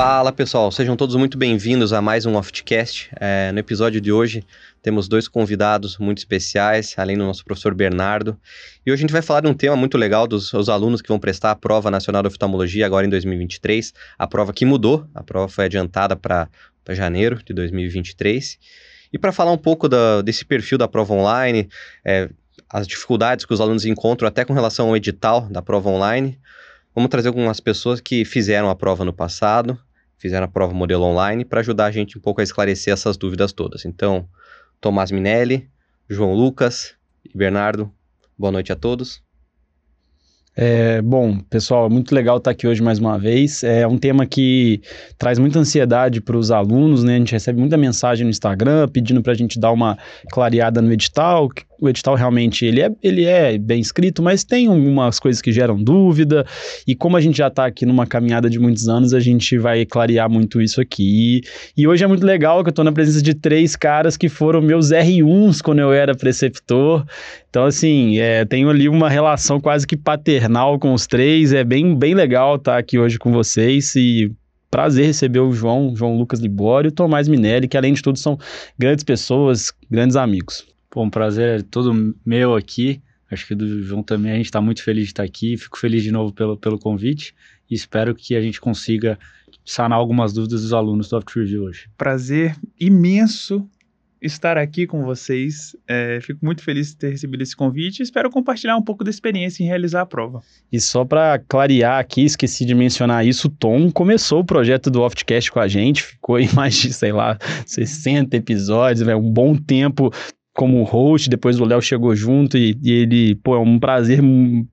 Fala pessoal, sejam todos muito bem-vindos a mais um Oftcast. É, no episódio de hoje temos dois convidados muito especiais, além do nosso professor Bernardo. E hoje a gente vai falar de um tema muito legal dos alunos que vão prestar a prova nacional de oftalmologia agora em 2023. A prova que mudou, a prova foi adiantada para janeiro de 2023. E para falar um pouco da, desse perfil da prova online, é, as dificuldades que os alunos encontram até com relação ao edital da prova online, vamos trazer algumas pessoas que fizeram a prova no passado, fizeram a prova modelo online, para ajudar a gente um pouco a esclarecer essas dúvidas todas. Então, Tomás Minelli, João Lucas e Bernardo, boa noite a todos. É, bom, pessoal, é muito legal estar aqui hoje mais uma vez. É um tema que traz muita ansiedade para os alunos, né? A gente recebe muita mensagem no Instagram pedindo para a gente dar uma clareada no edital, o edital realmente ele é, ele é bem escrito, mas tem algumas coisas que geram dúvida, e como a gente já está aqui numa caminhada de muitos anos, a gente vai clarear muito isso aqui. E, hoje é muito legal que eu estou na presença de três caras que foram meus R1s quando eu era preceptor. Então, assim, é, tenho ali uma relação quase que paternal com os três, é bem, bem legal estar tá aqui hoje com vocês e prazer receber o João, João Lucas Libório e o Tomás Minelli, que além de tudo são grandes pessoas, grandes amigos. Pô, um prazer todo meu aqui. Acho que do João também. A gente está muito feliz de estar aqui. Fico feliz de novo pelo, pelo convite e espero que a gente consiga sanar algumas dúvidas dos alunos do Soft Review hoje. Prazer imenso estar aqui com vocês. É, fico muito feliz de ter recebido esse convite e espero compartilhar um pouco da experiência em realizar a prova. E só para clarear aqui, esqueci de mencionar isso, o Tom começou o projeto do Oftcast com a gente, ficou em mais de, sei lá, 60 episódios, é um bom tempo como host, depois o Léo chegou junto e, e, ele, pô, é um prazer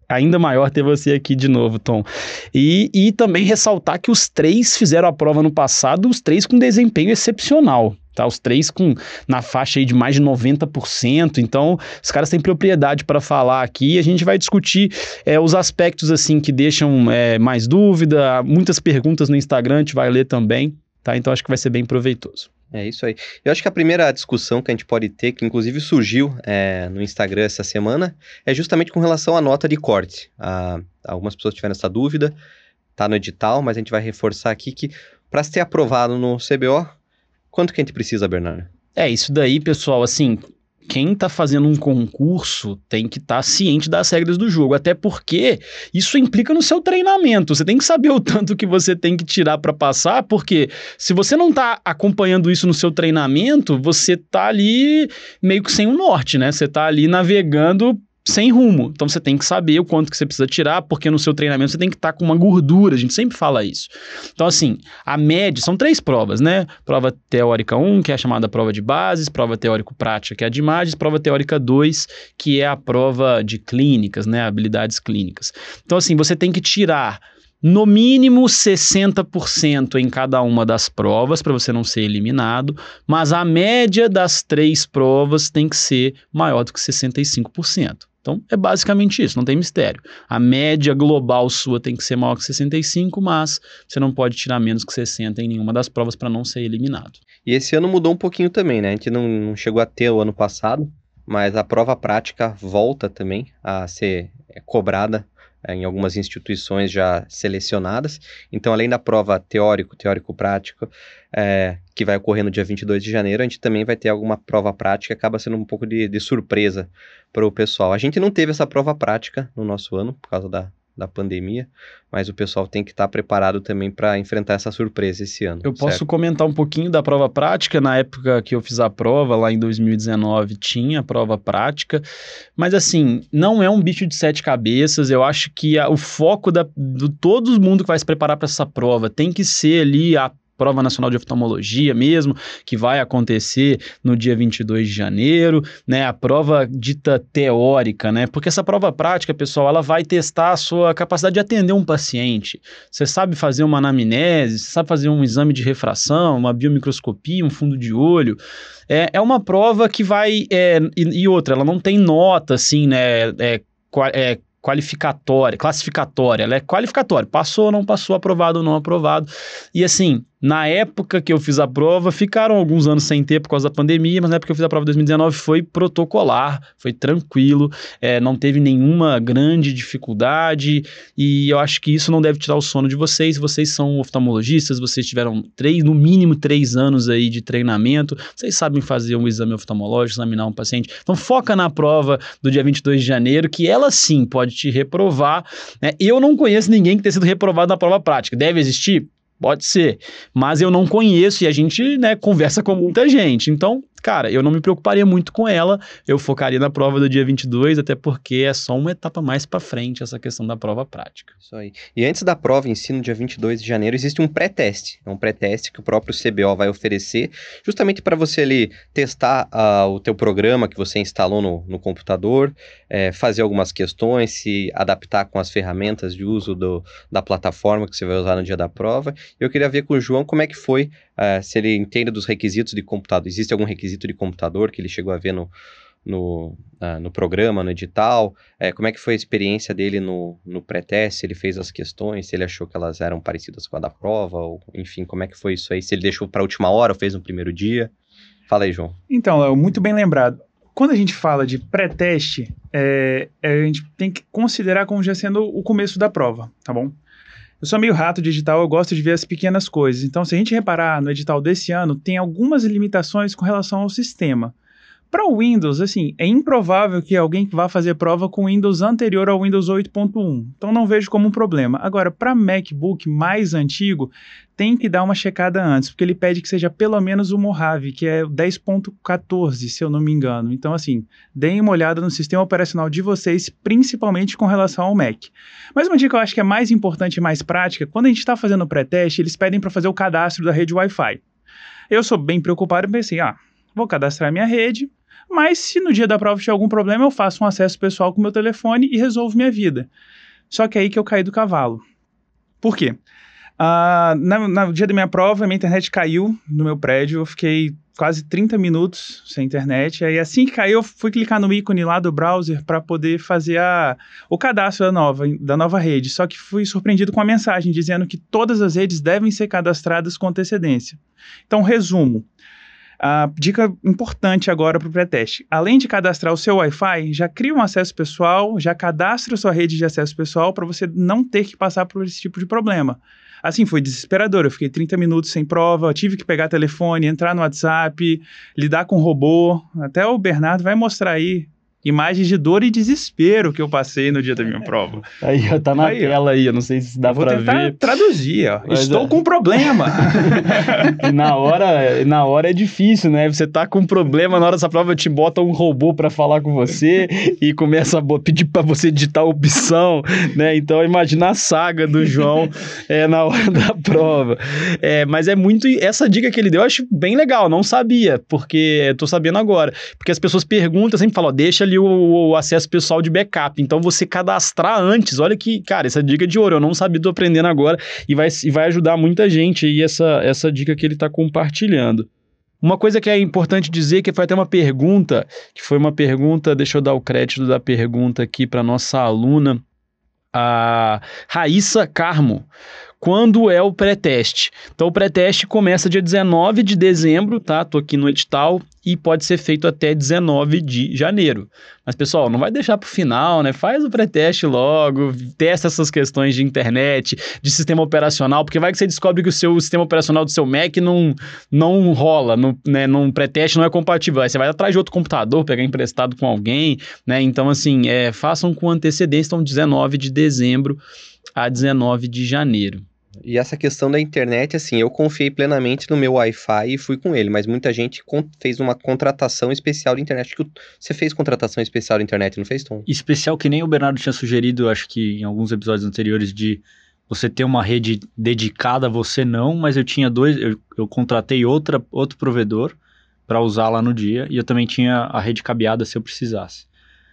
ainda maior ter você aqui de novo, Tom. E, e também ressaltar que os três fizeram a prova no passado, os três com desempenho excepcional. Tá, os três com na faixa aí de mais de 90%. Então, os caras têm propriedade para falar aqui. A gente vai discutir é, os aspectos assim que deixam é, mais dúvida, muitas perguntas no Instagram, a gente vai ler também. Tá? Então, acho que vai ser bem proveitoso. É isso aí. Eu acho que a primeira discussão que a gente pode ter, que inclusive surgiu é, no Instagram essa semana, é justamente com relação à nota de corte. Ah, algumas pessoas tiveram essa dúvida, tá no edital, mas a gente vai reforçar aqui que para ser aprovado no CBO, quanto que a gente precisa, Bernardo? É, isso daí, pessoal, assim, quem está fazendo um concurso tem que estar tá ciente das regras do jogo, até porque isso implica no seu treinamento. Você tem que saber o tanto que você tem que tirar para passar, porque se você não está acompanhando isso no seu treinamento, você está ali meio que sem o norte, né? Você está ali navegando sem rumo. Então você tem que saber o quanto que você precisa tirar, porque no seu treinamento você tem que estar tá com uma gordura, a gente sempre fala isso. Então assim, a média, são três provas, né? Prova teórica 1, que é a chamada prova de bases, prova teórico-prática, que é a de imagens, prova teórica 2, que é a prova de clínicas, né? Habilidades clínicas. Então assim, você tem que tirar no mínimo 60% em cada uma das provas para você não ser eliminado, mas a média das três provas tem que ser maior do que 65%. Então, é basicamente isso, não tem mistério. A média global sua tem que ser maior que 65, mas você não pode tirar menos que 60 em nenhuma das provas para não ser eliminado. E esse ano mudou um pouquinho também, né? A gente não, não chegou a ter o ano passado, mas a prova prática volta também a ser é, cobrada em algumas instituições já selecionadas. Então, além da prova teórico, teórico-prático, é, que vai ocorrer no dia 22 de janeiro, a gente também vai ter alguma prova prática, acaba sendo um pouco de, de surpresa para o pessoal. A gente não teve essa prova prática no nosso ano, por causa da, da pandemia, mas o pessoal tem que estar tá preparado também para enfrentar essa surpresa esse ano. Eu certo? posso comentar um pouquinho da prova prática. Na época que eu fiz a prova, lá em 2019, tinha prova prática, mas assim, não é um bicho de sete cabeças. Eu acho que a, o foco da, do todo mundo que vai se preparar para essa prova tem que ser ali a Prova Nacional de Oftalmologia mesmo, que vai acontecer no dia 22 de janeiro, né? A prova dita teórica, né? Porque essa prova prática, pessoal, ela vai testar a sua capacidade de atender um paciente. Você sabe fazer uma anamnese, sabe fazer um exame de refração, uma biomicroscopia, um fundo de olho. É, é uma prova que vai... É, e, e outra, ela não tem nota, assim, né? É, é, qualificatória, classificatória, ela é qualificatória, passou, não passou, aprovado ou não aprovado. E assim, Na época que eu fiz a prova, ficaram alguns anos sem ter por causa da pandemia, mas na época que eu fiz a prova em 2019 foi protocolar, foi tranquilo, é, não teve nenhuma grande dificuldade e eu acho que isso não deve tirar o sono de vocês. Vocês são oftalmologistas, vocês tiveram três, no mínimo três anos aí de treinamento, vocês sabem fazer um exame oftalmológico, examinar um paciente. Então foca na prova do dia 22 de janeiro, que ela sim pode te reprovar. Né? Eu não conheço ninguém que tenha sido reprovado na prova prática. Deve existir? Pode ser, mas eu não conheço e a gente, né, conversa com muita gente. Então, cara, eu não me preocuparia muito com ela, eu focaria na prova do dia 22, até porque é só uma etapa mais para frente essa questão da prova prática. Isso aí. E antes da prova em si, no dia 22 de janeiro, existe um pré-teste. É um pré-teste que o próprio CBO vai oferecer, justamente para você ali testar uh, o teu programa que você instalou no, no computador, é, fazer algumas questões, se adaptar com as ferramentas de uso do, da plataforma que você vai usar no dia da prova. Eu queria ver com o João como é que foi, uh, se ele entende dos requisitos de computador. Existe algum requisito de computador que ele chegou a ver no, no, uh, no programa, no edital? É, como é que foi a experiência dele no, no pré-teste? Ele fez as questões, se ele achou que elas eram parecidas com a da prova, ou enfim, como é que foi isso aí? Se ele deixou para a última hora ou fez no primeiro dia? Fala aí, João. Então, Léo, muito bem lembrado. Quando a gente fala de pré-teste, é, é, a gente tem que considerar como já sendo o começo da prova, tá bom? Eu sou meio rato digital, eu gosto de ver as pequenas coisas. Então, se a gente reparar no edital desse ano, tem algumas limitações com relação ao sistema. Para o Windows, assim, é improvável que alguém vá fazer prova com Windows anterior ao Windows 8.1. Então não vejo como um problema. Agora, para MacBook mais antigo, tem que dar uma checada antes, porque ele pede que seja pelo menos o Mojave, que é 10.14, se eu não me engano. Então, assim, deem uma olhada no sistema operacional de vocês, principalmente com relação ao Mac. Mas uma dica que eu acho que é mais importante e mais prática, quando a gente está fazendo o pré-teste, eles pedem para fazer o cadastro da rede Wi-Fi. Eu sou bem preocupado e pensei, ah, vou cadastrar minha rede, mas se no dia da prova tiver algum problema, eu faço um acesso pessoal com meu telefone e resolvo minha vida. Só que é aí que eu caí do cavalo. Por quê? Uh, na, no dia da minha prova, minha internet caiu no meu prédio, eu fiquei quase 30 minutos sem internet. Aí assim que caiu, eu fui clicar no ícone lá do browser para poder fazer a, o cadastro da nova, da nova rede. Só que fui surpreendido com a mensagem dizendo que todas as redes devem ser cadastradas com antecedência. Então, resumo. A dica importante agora para o pré-teste: além de cadastrar o seu Wi-Fi, já cria um acesso pessoal, já cadastra sua rede de acesso pessoal para você não ter que passar por esse tipo de problema. Assim, foi desesperador. Eu fiquei 30 minutos sem prova, tive que pegar telefone, entrar no WhatsApp, lidar com robô. Até o Bernardo vai mostrar aí imagens de dor e desespero que eu passei no dia da minha prova. Aí, tá na aí, tela aí, eu não sei se dá para ver. traduzir, ó. Mas Estou é... com um problema. e na hora, na hora é difícil, né? Você tá com um problema, na hora dessa prova te bota um robô para falar com você e começa a pedir para você digitar a opção, né? Então, imagina a saga do João é, na hora da prova. É, mas é muito... Essa dica que ele deu eu acho bem legal, não sabia, porque tô sabendo agora. Porque as pessoas perguntam, sempre falam, ó, deixa ali ali o, o, acesso pessoal de backup. Então, você cadastrar antes, olha que, cara, essa dica de ouro, eu não sabia, tô aprendendo agora e vai, e vai ajudar muita gente aí essa, essa dica que ele está compartilhando. Uma coisa que é importante dizer, que foi até uma pergunta, que foi uma pergunta, deixa eu dar o crédito da pergunta aqui para nossa aluna, a Raíssa Carmo quando é o pré-teste. Então, o pré-teste começa dia 19 de dezembro, tá? Tô aqui no edital e pode ser feito até 19 de janeiro. Mas, pessoal, não vai deixar para o final, né? Faz o pré-teste logo, testa essas questões de internet, de sistema operacional, porque vai que você descobre que o seu sistema operacional do seu Mac não, não rola, no, né? Num pré-teste não é compatível. Aí você vai atrás de outro computador, pegar emprestado com alguém, né? Então, assim, é, façam com antecedência, então 19 de dezembro a 19 de janeiro. E essa questão da internet, assim, eu confiei plenamente no meu Wi-Fi e fui com ele, mas muita gente fez uma contratação especial de internet. Acho que você fez contratação especial de internet, não fez, Tom? Especial que nem o Bernardo tinha sugerido, acho que em alguns episódios anteriores, de você ter uma rede dedicada, você não, mas eu tinha dois, eu, eu contratei outra, outro provedor para usar lá no dia e eu também tinha a rede cabeada se eu precisasse.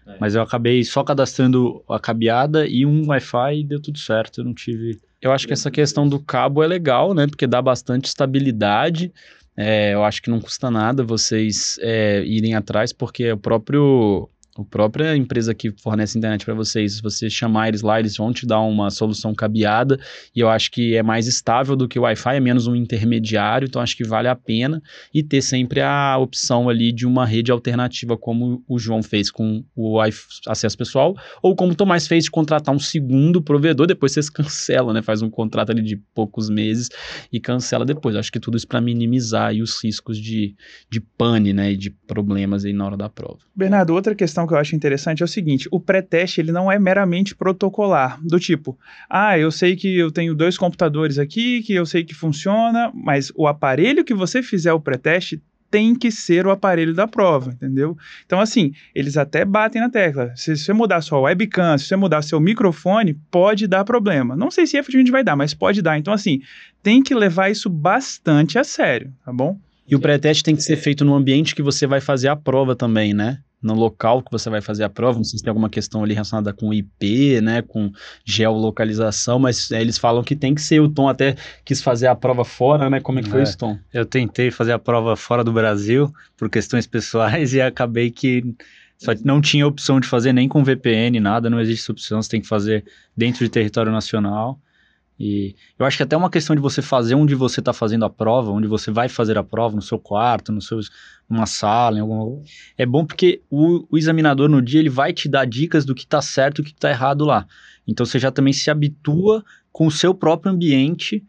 É. Mas eu acabei só cadastrando a cabeada e um Wi-Fi e deu tudo certo, eu não tive eu acho que essa questão do cabo é legal, né? Porque dá bastante estabilidade. É, eu acho que não custa nada vocês é, irem atrás, porque o próprio A própria empresa que fornece internet para vocês, se você chamar eles lá, eles vão te dar uma solução cabeada e eu acho que é mais estável do que o Wi-Fi, é menos um intermediário, então acho que vale a pena e ter sempre a opção ali de uma rede alternativa, como o João fez com o acesso pessoal, ou como o Tomás fez de contratar um segundo provedor, depois vocês cancelam, né? Faz um contrato ali de poucos meses e cancela depois. Acho que tudo isso para minimizar os riscos de, de pane, né? E de problemas aí na hora da prova. Bernardo, outra questão questão que eu acho interessante é o seguinte: o pré-teste ele não é meramente protocolar, do tipo, ah, eu sei que eu tenho dois computadores aqui, que eu sei que funciona, mas o aparelho que você fizer o pré-teste tem que ser o aparelho da prova, entendeu? Então, assim, eles até batem na tecla. Se você mudar sua webcam, se você mudar seu microfone, pode dar problema. Não sei se efetivamente vai dar, mas pode dar. Então, assim, tem que levar isso bastante a sério, tá bom? E o pré-teste tem que ser feito no ambiente que você vai fazer a prova também, né? No local que você vai fazer a prova, não sei se tem alguma questão ali relacionada com IP, né, com geolocalização, mas é, eles falam que tem que ser, o Tom até quis fazer a prova fora, né, como é que foi é, isso, Tom? Eu tentei fazer a prova fora do Brasil, por questões pessoais, e acabei que só não tinha opção de fazer nem com VPN, nada, não existe opção, você tem que fazer dentro de território nacional, e eu acho que até uma questão de você fazer onde você está fazendo a prova, onde você vai fazer a prova, no seu quarto, no seu, numa sala, em alguma... é bom porque o, o examinador no dia ele vai te dar dicas do que está certo e o que está errado lá. Então você já também se habitua com o seu próprio ambiente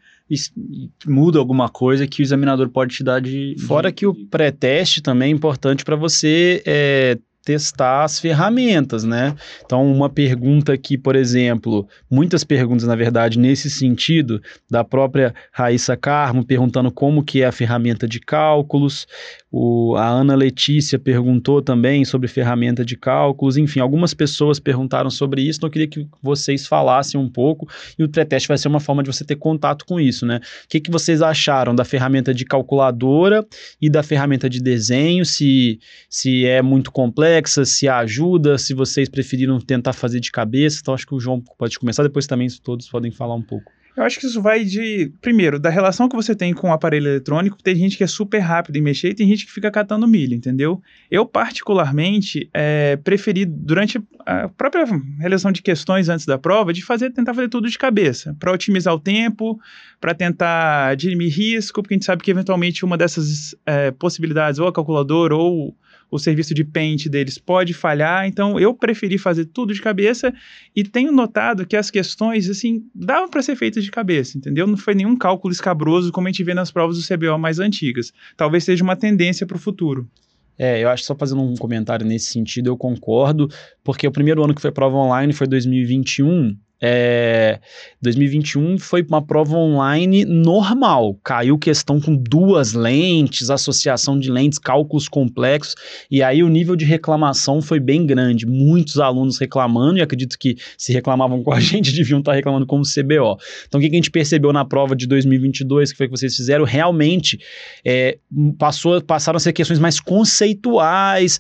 muda alguma coisa que o examinador pode te dar de. Fora de... que o pré-teste também é importante para você é, testar as ferramentas, né? Então, uma pergunta aqui, por exemplo, muitas perguntas, na verdade, nesse sentido, da própria Raíssa Carmo, perguntando como que é a ferramenta de cálculos, o, a Ana Letícia perguntou também sobre ferramenta de cálculos, enfim, algumas pessoas perguntaram sobre isso, então eu queria que vocês falassem um pouco, e o pré-teste vai ser uma forma de você ter contato com isso, né? O que, que vocês acharam da ferramenta de calculadora e da ferramenta de desenho, se, se é muito complexo, se ajuda, se vocês preferiram tentar fazer de cabeça. Então, acho que o João pode começar, depois também todos podem falar um pouco. Eu acho que isso vai de, primeiro, da relação que você tem com o aparelho eletrônico. Tem gente que é super rápido em mexer e tem gente que fica catando milho, entendeu? Eu, particularmente, é, preferi, durante a própria realização de questões antes da prova, de fazer, tentar fazer tudo de cabeça, para otimizar o tempo, para tentar diminuir risco, porque a gente sabe que, eventualmente, uma dessas é, possibilidades, ou a calculadora, ou o serviço de pente deles pode falhar, então eu preferi fazer tudo de cabeça e tenho notado que as questões, assim, davam para ser feitas de cabeça, entendeu? Não foi nenhum cálculo escabroso como a gente vê nas provas do CBO mais antigas. Talvez seja uma tendência para o futuro. É, eu acho só fazendo um comentário nesse sentido, eu concordo, porque o primeiro ano que foi prova online foi 2021 é, 2021 foi uma prova online normal. Caiu questão com duas lentes, associação de lentes, cálculos complexos, e aí o nível de reclamação foi bem grande. Muitos alunos reclamando, e acredito que se reclamavam com a gente, deviam estar reclamando como CBO. Então, o que a gente percebeu na prova de 2022, que foi que vocês fizeram? Realmente é, passou, passaram a ser questões mais conceituais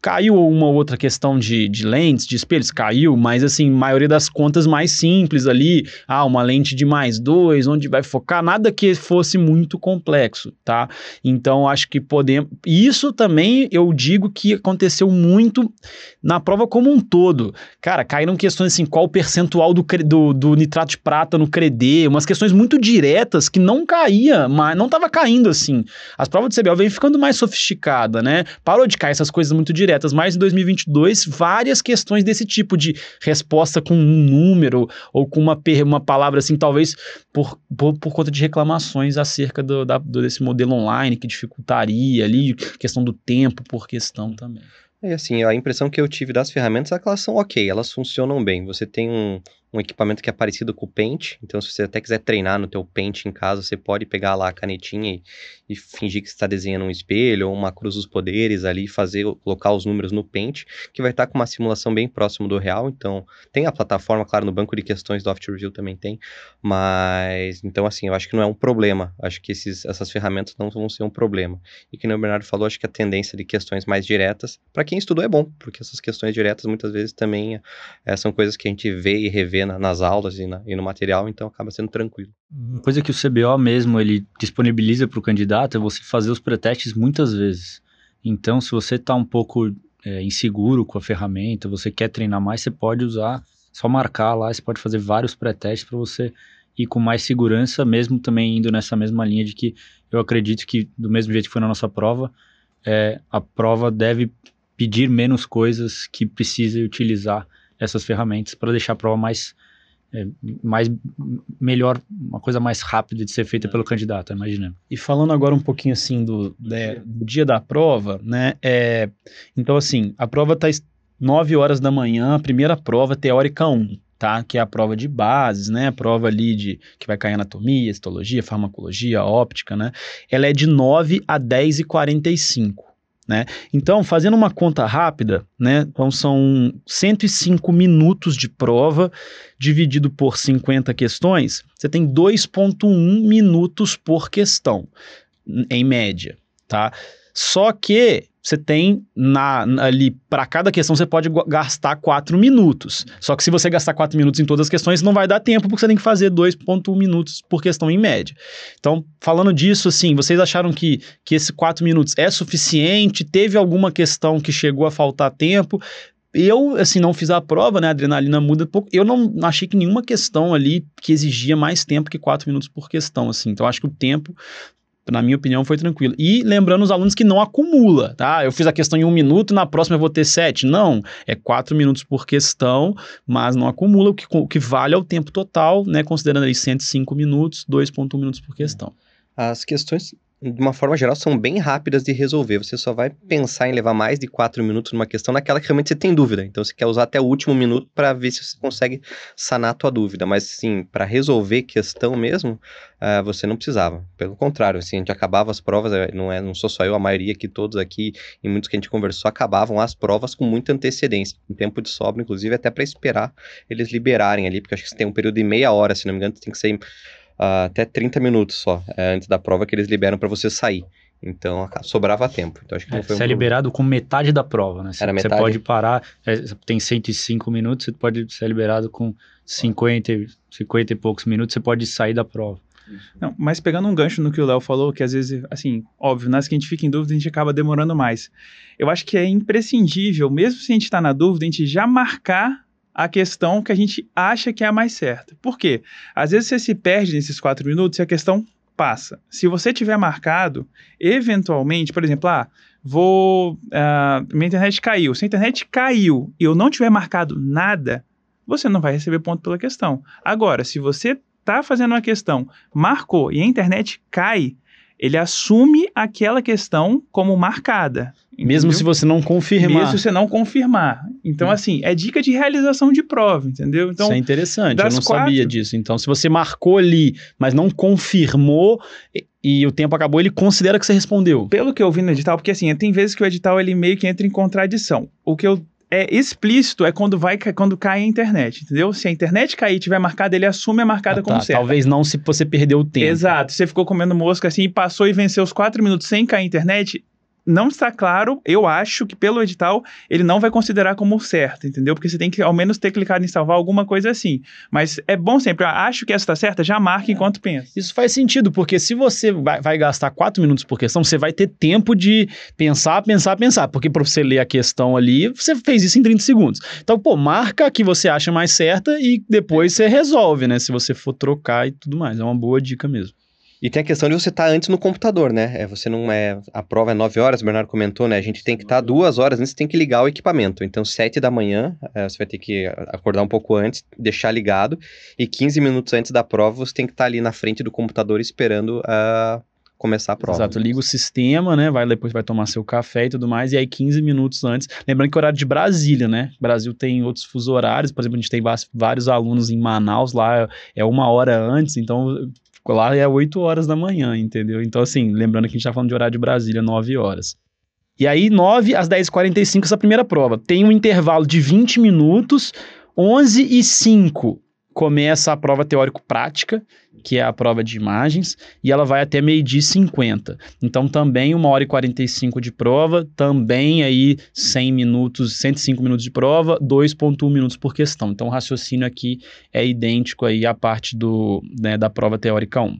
Caiu uma outra questão de, de lentes, de espelhos? Caiu, mas assim, maioria das contas mais simples ali. Ah, uma lente de mais dois, onde vai focar, nada que fosse muito complexo, tá? Então, acho que podemos. Isso também eu digo que aconteceu muito na prova como um todo. Cara, caíram questões assim, qual o percentual do, do, do nitrato de prata no CREDE, umas questões muito diretas que não caía, mas não tava caindo assim. As provas de CBL vem ficando mais sofisticada, né? Parou de cair essas coisas muito diretas diretas, mas em 2022 várias questões desse tipo de resposta com um número ou com uma, uma palavra assim, talvez por, por, por conta de reclamações acerca do, da, desse modelo online que dificultaria ali, questão do tempo por questão também. É assim, a impressão que eu tive das ferramentas é que elas são ok, elas funcionam bem. Você tem um, um equipamento que é parecido com o Paint. Então, se você até quiser treinar no teu Paint em casa, você pode pegar lá a canetinha e, e fingir que está desenhando um espelho ou uma cruz dos poderes ali, fazer colocar os números no Paint, que vai estar tá com uma simulação bem próximo do real. Então, tem a plataforma, claro, no banco de questões do After Review também tem, mas então assim, eu acho que não é um problema. Acho que esses, essas ferramentas não vão ser um problema. E que o Bernardo falou, acho que a tendência de questões mais diretas, para quem estudou é bom, porque essas questões diretas muitas vezes também é, são coisas que a gente vê e revê vê na, nas aulas e, na, e, no material, então acaba sendo tranquilo. Uma coisa que o CBO mesmo ele disponibiliza para o candidato é você fazer os pretestes muitas vezes. Então, se você está um pouco é, inseguro com a ferramenta, você quer treinar mais, você pode usar, só marcar lá, você pode fazer vários pré-testes para você ir com mais segurança, mesmo também indo nessa mesma linha de que eu acredito que, do mesmo jeito que foi na nossa prova, é, a prova deve pedir menos coisas que precise utilizar essas ferramentas para deixar a prova mais mais melhor, uma coisa mais rápida de ser feita pelo candidato, imaginando. E falando agora um pouquinho assim do, né, do dia da prova, né? É, então, assim, a prova está 9 horas da manhã, a primeira prova teórica 1, tá? Que é a prova de bases, né? A prova ali de que vai cair anatomia, histologia, farmacologia, óptica, né? Ela é de 9 a 10 e 45. Né? Então, fazendo uma conta rápida, né? então são 105 minutos de prova dividido por 50 questões, você tem 2,1 minutos por questão, em média. Tá? Só que você tem na, ali, para cada questão, você pode gastar 4 minutos. Só que se você gastar 4 minutos em todas as questões, não vai dar tempo, porque você tem que fazer 2,1 minutos por questão em média. Então, falando disso, assim, vocês acharam que, que esses 4 minutos é suficiente? Teve alguma questão que chegou a faltar tempo? Eu, assim, não fiz a prova, né? A adrenalina muda pouco. Eu não achei que nenhuma questão ali que exigia mais tempo que 4 minutos por questão, assim. Então, acho que o tempo na minha opinião, foi tranquilo. E lembrando os alunos que não acumula, tá? Eu fiz a questão em um minuto, na próxima eu vou ter sete. Não, é quatro minutos por questão, mas não acumula, o que, o que vale é o tempo total, né? Considerando aí 105 minutos, 2,1 minutos por questão. As questões de uma forma geral, são bem rápidas de resolver. Você só vai pensar em levar mais de quatro minutos numa questão naquela que realmente você tem dúvida. Então, você quer usar até o último minuto para ver se você consegue sanar a tua dúvida. Mas, sim, para resolver questão mesmo, uh, você não precisava. Pelo contrário, assim, a gente acabava as provas, eh, não, é, não sou só eu, a maioria aqui, todos aqui, e muitos que a gente conversou, acabavam as provas com muita antecedência. Um tempo de sobra, inclusive, até para esperar eles liberarem ali, porque acho que você tem um período de meia hora, se não me engano, tem que ser uh, até 30 minutos só é, antes da prova que eles liberam para você sair. Então sobrava tempo. Então, acho que é, você um é liberado com metade da prova, né? Era metade? Você pode parar, é, tem 105 minutos, você pode ser liberado com 50, 50 e poucos minutos, você pode sair da prova. Não, mas pegando um gancho no que o Léo falou, que às vezes, assim, óbvio, nas que a gente fica em dúvida, a gente acaba demorando mais. Eu acho que é imprescindível, mesmo se a gente está na dúvida, a gente já marcar a questão que a gente acha que é a mais certa. Por quê? Às vezes você se perde nesses quatro minutos e a questão passa. Se você tiver marcado, eventualmente, por exemplo, ah, vou. Uh, minha internet caiu. Se a internet caiu e eu não tiver marcado nada, você não vai receber ponto pela questão. Agora, se você está fazendo uma questão, marcou e a internet cai, ele assume aquela questão como marcada. Entendeu? Mesmo se você não confirmar. Mesmo se você não confirmar. Então, hum. assim, é dica de realização de prova, entendeu? Então, Isso é interessante, eu não quatro... sabia disso. Então, se você marcou ali, mas não confirmou e, o tempo acabou, ele considera que você respondeu. Pelo que eu vi no edital, porque assim, tem vezes que o edital ele meio que entra em contradição. O que eu é explícito é quando vai quando cai a internet, entendeu? Se a internet cair e tiver marcada, ele assume a marcada ah, tá. como certa. Talvez não se você perdeu o tempo. Exato. Você ficou comendo mosca assim e passou e venceu os quatro minutos sem cair a internet, não está claro, eu acho que pelo edital ele não vai considerar como certo, entendeu? Porque você tem que ao menos ter clicado em salvar alguma coisa assim. Mas é bom sempre, eu acho que essa está certa, já marque é. enquanto pensa. Isso faz sentido, porque se você vai, vai, gastar quatro minutos por questão, você vai ter tempo de pensar, pensar, pensar. Porque para você ler a questão ali, você fez isso em 30 segundos. Então, pô, marca a que você acha mais certa e depois você resolve, né? Se você for trocar e tudo mais. É uma boa dica mesmo. E tem a questão de você estar tá antes no computador, né? É, você não é. A prova é 9 horas, o Bernardo comentou, né? A gente tem que estar tá duas horas antes, tem que ligar o equipamento. Então, 7 da manhã, é, você vai ter que acordar um pouco antes, deixar ligado. E 15 minutos antes da prova, você tem que estar tá ali na frente do computador esperando uh, começar a prova. Exato, liga o sistema, né? Vai depois vai tomar seu café e tudo mais, e aí 15 minutos antes. Lembrando que é horário de Brasília, né? Brasil tem outros fuso horários, por exemplo, a gente tem vários alunos em Manaus lá, é uma hora antes, então lá é 8 horas da manhã, entendeu? Então, assim, lembrando que a gente tá falando de horário de Brasília, 9 horas. E aí, 9 às 10h45, essa primeira prova. Tem um intervalo de 20 minutos, 11 e 5 começa a prova teórico-prática, que é a prova de imagens, e ela vai até meio-dia 50. Então, também uma hora e 45 de prova, também aí 100 minutos, 105 minutos de prova, 2,1 minutos por questão. Então, o raciocínio aqui é idêntico aí à parte do, né, da prova teórica 1.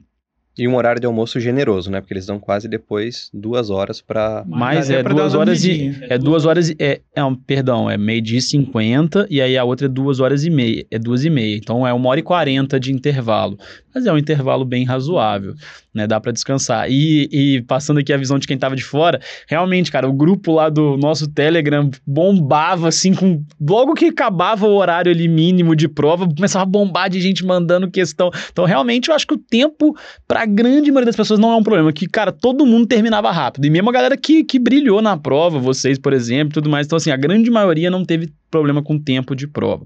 E um horário de almoço generoso, né? Porque eles dão quase depois duas horas para. Mas é duas horas e. É duas horas e. É, é um, perdão, é meio-dia e cinquenta, e aí a outra é duas horas e meia. É duas e meia. Então é uma hora e quarenta de intervalo. Mas é um intervalo bem razoável, né? Dá para descansar. E, e, passando aqui a visão de quem tava de fora, realmente, cara, o grupo lá do nosso Telegram bombava assim, com. Logo que acabava o horário ali mínimo de prova, começava a bombar de gente mandando questão. Então, realmente, eu acho que o tempo para grande maioria das pessoas não é um problema. Que, cara, todo mundo terminava rápido. E mesmo a galera que, que brilhou na prova, vocês, por exemplo, tudo mais. Então, assim, a grande maioria não teve problema com tempo de prova.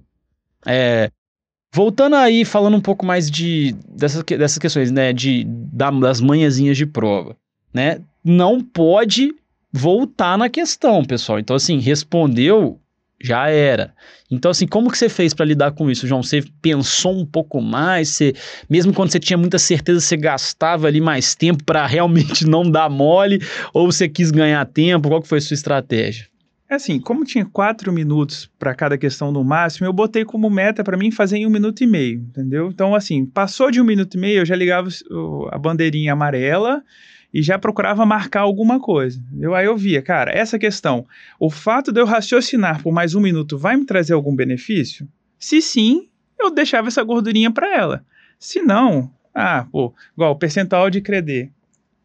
É, Voltando aí, falando um pouco mais de dessas, dessas questões, né, de, da, das manhãzinhas de prova, né, não pode voltar na questão, pessoal. Então, assim, respondeu, já era. Então, assim, como que você fez para lidar com isso, João? Você pensou um pouco mais? Você, mesmo quando você tinha muita certeza, você gastava ali mais tempo para realmente não dar mole? Ou você quis ganhar tempo? Qual que foi a sua estratégia? É assim, como tinha quatro minutos para cada questão no máximo, eu botei como meta para mim fazer em um minuto e meio, entendeu? Então, assim, passou de um minuto e meio, eu já ligava a bandeirinha amarela e já procurava marcar alguma coisa. Eu, aí eu via, cara, essa questão, o fato de eu raciocinar por mais um minuto vai me trazer algum benefício? Se sim, eu deixava essa gordurinha para ela. Se não, ah, pô, igual percentual de credê.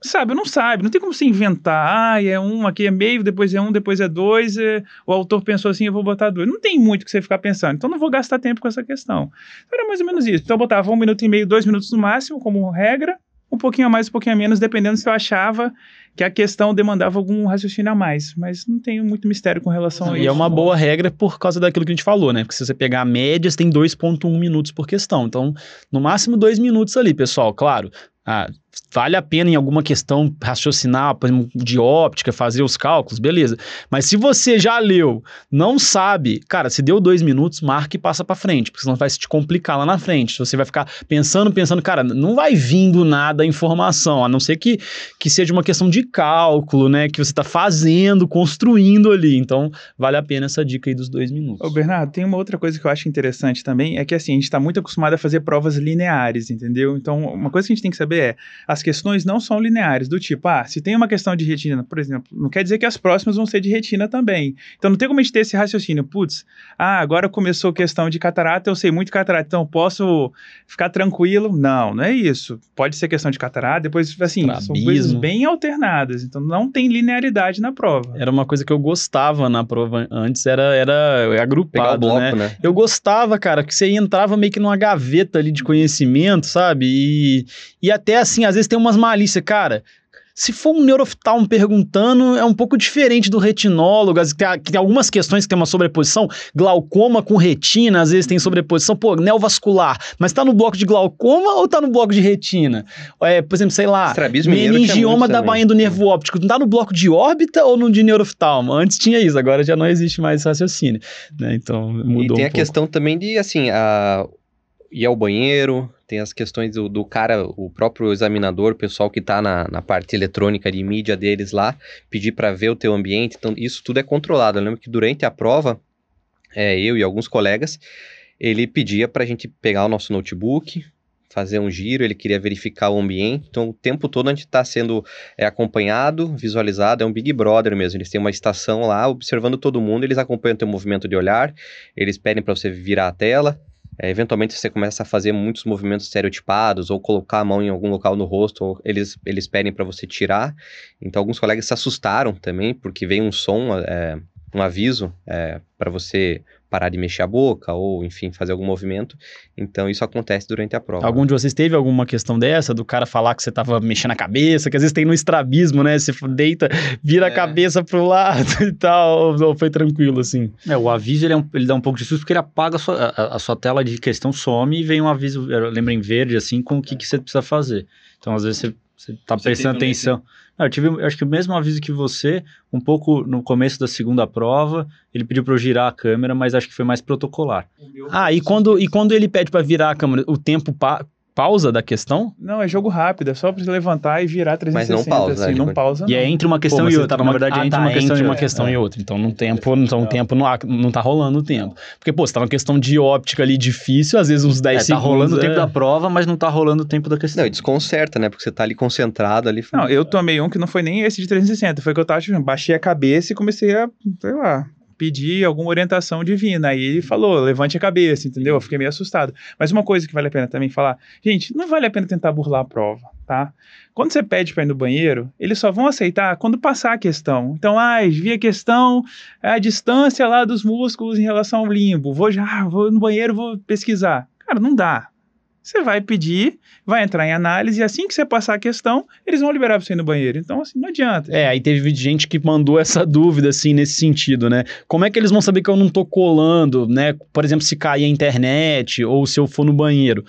Sabe, não sabe, não tem como você inventar, ah, é um, aqui é meio, depois é um, depois é dois, é... o autor pensou assim, eu vou botar dois. Não tem muito que você ficar pensando, então não vou gastar tempo com essa questão. Então era mais ou menos isso. Então eu botava um minuto e meio, dois minutos no máximo, como regra, um pouquinho a mais, um pouquinho a menos, dependendo se eu achava que a questão demandava algum raciocínio a mais. Mas não tem muito mistério com relação a isso. E é uma boa regra por causa daquilo que a gente falou, né? Porque se você pegar a média, você tem 2,1 minutos por questão. Então, no máximo dois minutos ali, pessoal. Claro, ah, vale a pena em alguma questão raciocinar, por exemplo, de óptica, fazer os cálculos, beleza. Mas se você já leu, não sabe, cara, se deu dois minutos, marca e passa para frente, porque senão vai se te complicar lá na frente. Você vai ficar pensando, pensando, cara, não vai vindo nada a informação, a não ser que, que seja uma questão de cálculo, né, que você está fazendo, construindo ali. Então, vale a pena essa dica aí dos dois minutos. Ô, Bernardo, tem uma outra coisa que eu acho interessante também, é que assim, a gente está muito acostumado a fazer provas lineares, entendeu? Então, uma coisa que a gente tem que saber é, as questões não são lineares, do tipo, ah, se tem uma questão de retina, por exemplo, não quer dizer que as próximas vão ser de retina também. Então não tem como a gente ter esse raciocínio, putz, ah, agora começou questão de catarata, eu sei muito catarata, então posso ficar tranquilo. Não, não é isso. Pode ser questão de catarata, depois, assim, Trabismo. são coisas bem alternadas, então não tem linearidade na prova. Era uma coisa que eu gostava na prova antes, era, era agrupado, bloco, né? né? Eu gostava, cara, que você entrava meio que numa gaveta ali de conhecimento, sabe? E, e até assim, às vezes tem umas malícias, cara. Se for um neuroftalmo perguntando, é um pouco diferente do retinólogo. Tem, tem algumas questões que tem uma sobreposição. Glaucoma com retina, às vezes tem sobreposição. Pô, neovascular. Mas tá no bloco de glaucoma ou tá no bloco de retina? É, por exemplo, sei lá, meningioma da bainha do nervo óptico. Tá no bloco de órbita ou no de neuroftalmo? Antes tinha isso, agora já não existe mais raciocínio. Né? Então mudou. E tem um a pouco. questão também de, assim, a... ir ao banheiro, tem as questões do, do, cara, o próprio examinador, o pessoal que está na, na, parte eletrônica de mídia deles lá, pedir para ver o teu ambiente. Então, isso tudo é controlado. Eu lembro que durante a prova, é, eu e alguns colegas, ele pedia para a gente pegar o nosso notebook, fazer um giro, ele queria verificar o ambiente. Então, o tempo todo a gente está sendo é, acompanhado, visualizado, é um Big Brother mesmo. Eles têm uma estação lá observando todo mundo, eles acompanham o teu movimento de olhar, eles pedem para você virar a tela. É, eventualmente você começa a fazer muitos movimentos estereotipados ou colocar a mão em algum local no rosto, eles, eles pedem para você tirar. Então alguns colegas se assustaram também, porque veio um som, é, um aviso é, para você parar de mexer a boca ou, enfim, fazer algum movimento. Então, isso acontece durante a prova. Algum de vocês teve alguma questão dessa, do cara falar que você estava mexendo a cabeça, que às vezes tem no estrabismo, né? Você deita, vira é. a cabeça pro lado e tal, ou foi tranquilo, assim? É, o aviso, ele, é um, ele dá um pouco de susto, porque ele apaga a sua, a, a sua tela de questão, some e vem um aviso, lembra em verde, assim, com o que, é. que você precisa fazer. Então, às vezes, você você tá você prestando atenção. Não, eu tive, eu acho que o mesmo aviso que você, um pouco no começo da segunda prova, ele pediu para eu girar a câmera, mas acho que foi mais protocolar. Ah, e quando, e quando ele pede para virar a câmera, o tempo pa pausa da questão? Não, é jogo rápido, é só pra você levantar e virar 360, Mas não pausa, assim, né, não pausa E é não. entre uma questão Pô, e outra. tá Na verdade, é ah, entre tá, uma questão entre e uma outra. questão É. e outra. Então, no tempo, então, o tempo não, há- não tá rolando o tempo. Porque, pô, você tá numa questão de óptica ali difícil, às vezes uns 10 É, tá segundos. rolando o tempo é. da prova, mas não tá rolando o tempo da questão. Não, e desconcerta, né? Porque você tá ali concentrado ali. Não, eu tomei um que não foi nem esse de 360, foi que eu tava, baixei a cabeça e comecei a, sei lá, pedir alguma orientação divina. Aí ele falou, levante a cabeça, entendeu? Eu fiquei meio assustado. Mas uma coisa que vale a pena também falar, gente, não vale a pena tentar burlar a prova, tá? Quando você pede pra ir no banheiro, eles só vão aceitar quando passar a questão. Então, ah, vi a questão, a distância lá dos músculos em relação ao limbo. Vou já, vou no banheiro, vou pesquisar. Cara, não dá. Você vai pedir, vai entrar em análise, e assim que você passar a questão, eles vão liberar você ir no banheiro. Então, assim, não adianta. É, aí teve gente que mandou essa dúvida, assim, nesse sentido, né? Como é que eles vão saber que eu não tô colando, né? Por exemplo, se cair a internet ou se eu for no banheiro.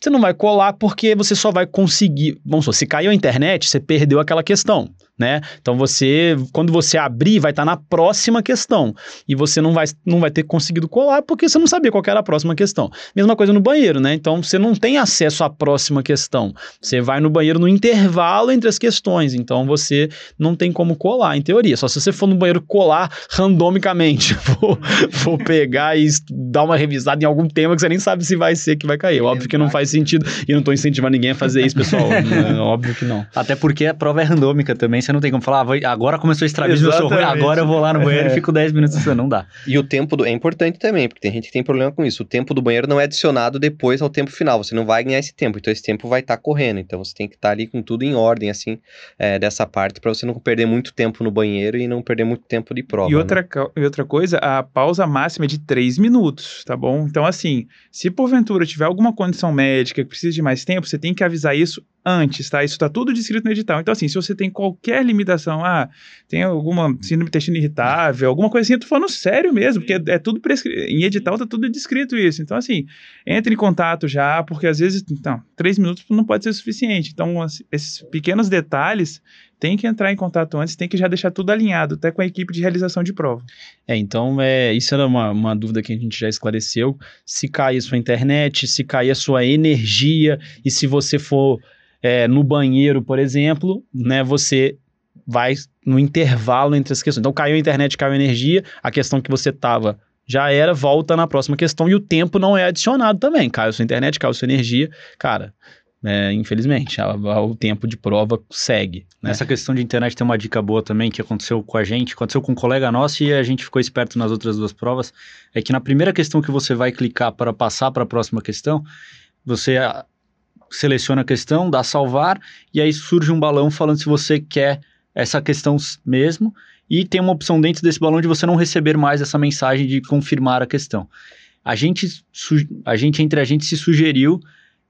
Você não vai colar porque você só vai conseguir. Supor, se caiu a internet, você perdeu aquela questão, né? Então você, quando você abrir, vai estar na próxima questão. E você não vai, não vai ter conseguido colar porque você não sabia qual era a próxima questão. Mesma coisa no banheiro, né? Então você não tem acesso à próxima questão. Você vai no banheiro no intervalo entre as questões. Então você não tem como colar, em teoria. Só se você for no banheiro colar randomicamente. Vou, vou pegar e dar uma revisada em algum tema que você nem sabe se vai ser que vai cair. Óbvio que não faz sentido. E não tô incentivando ninguém a fazer isso, pessoal. Óbvio que não. Até porque a prova é randômica também, você não tem como falar, ah, agora começou o estrabismo, eu sou ruim, agora eu vou lá no banheiro e É. fico 10 minutos, você não dá. E o tempo do... é importante também, porque tem gente que tem problema com isso. O tempo do banheiro não é adicionado depois ao tempo final. Você não vai ganhar esse tempo. Então esse tempo vai estar correndo. Então você tem que estar ali com tudo em ordem, assim, é, dessa parte, para você não perder muito tempo no banheiro e não perder muito tempo de prova. E né? outra, co- e outra coisa, a pausa máxima é de 3 minutos, tá bom? Então, assim, se porventura tiver alguma condição médica que precisa de mais tempo, você tem que avisar isso antes, tá? Isso tá tudo descrito no edital. Então, assim, se você tem qualquer limitação, ah, tem alguma síndrome do intestino irritável, alguma coisa assim, eu tô falando sério mesmo, porque é, é tudo prescri... em edital tá tudo descrito isso. Então, assim, entre em contato já, porque às vezes, então, 3 minutos não pode ser suficiente. Então, assim, esses pequenos detalhes tem que entrar em contato antes, tem que já deixar tudo alinhado, até com a equipe de realização de prova. É, então, é, isso era uma, uma dúvida que a gente já esclareceu. Se cair a sua internet, se cair a sua energia, e se você for é, no banheiro, por exemplo, né, você vai no intervalo entre as questões. Então, caiu a internet, caiu a energia, a questão que você estava já era, volta na próxima questão, e o tempo não é adicionado também. Caiu sua internet, caiu sua energia, cara, é, infelizmente, a- a- o tempo de prova segue. Né? Nessa questão de internet tem uma dica boa também que aconteceu com a gente, aconteceu com um colega nosso e a gente ficou esperto nas outras duas provas, é que na primeira questão que você vai clicar para passar para a próxima questão, você seleciona a questão, dá salvar e aí surge um balão falando se você quer essa questão mesmo e tem uma opção dentro desse balão de você não receber mais essa mensagem de confirmar a questão. A gente, a gente entre a gente se sugeriu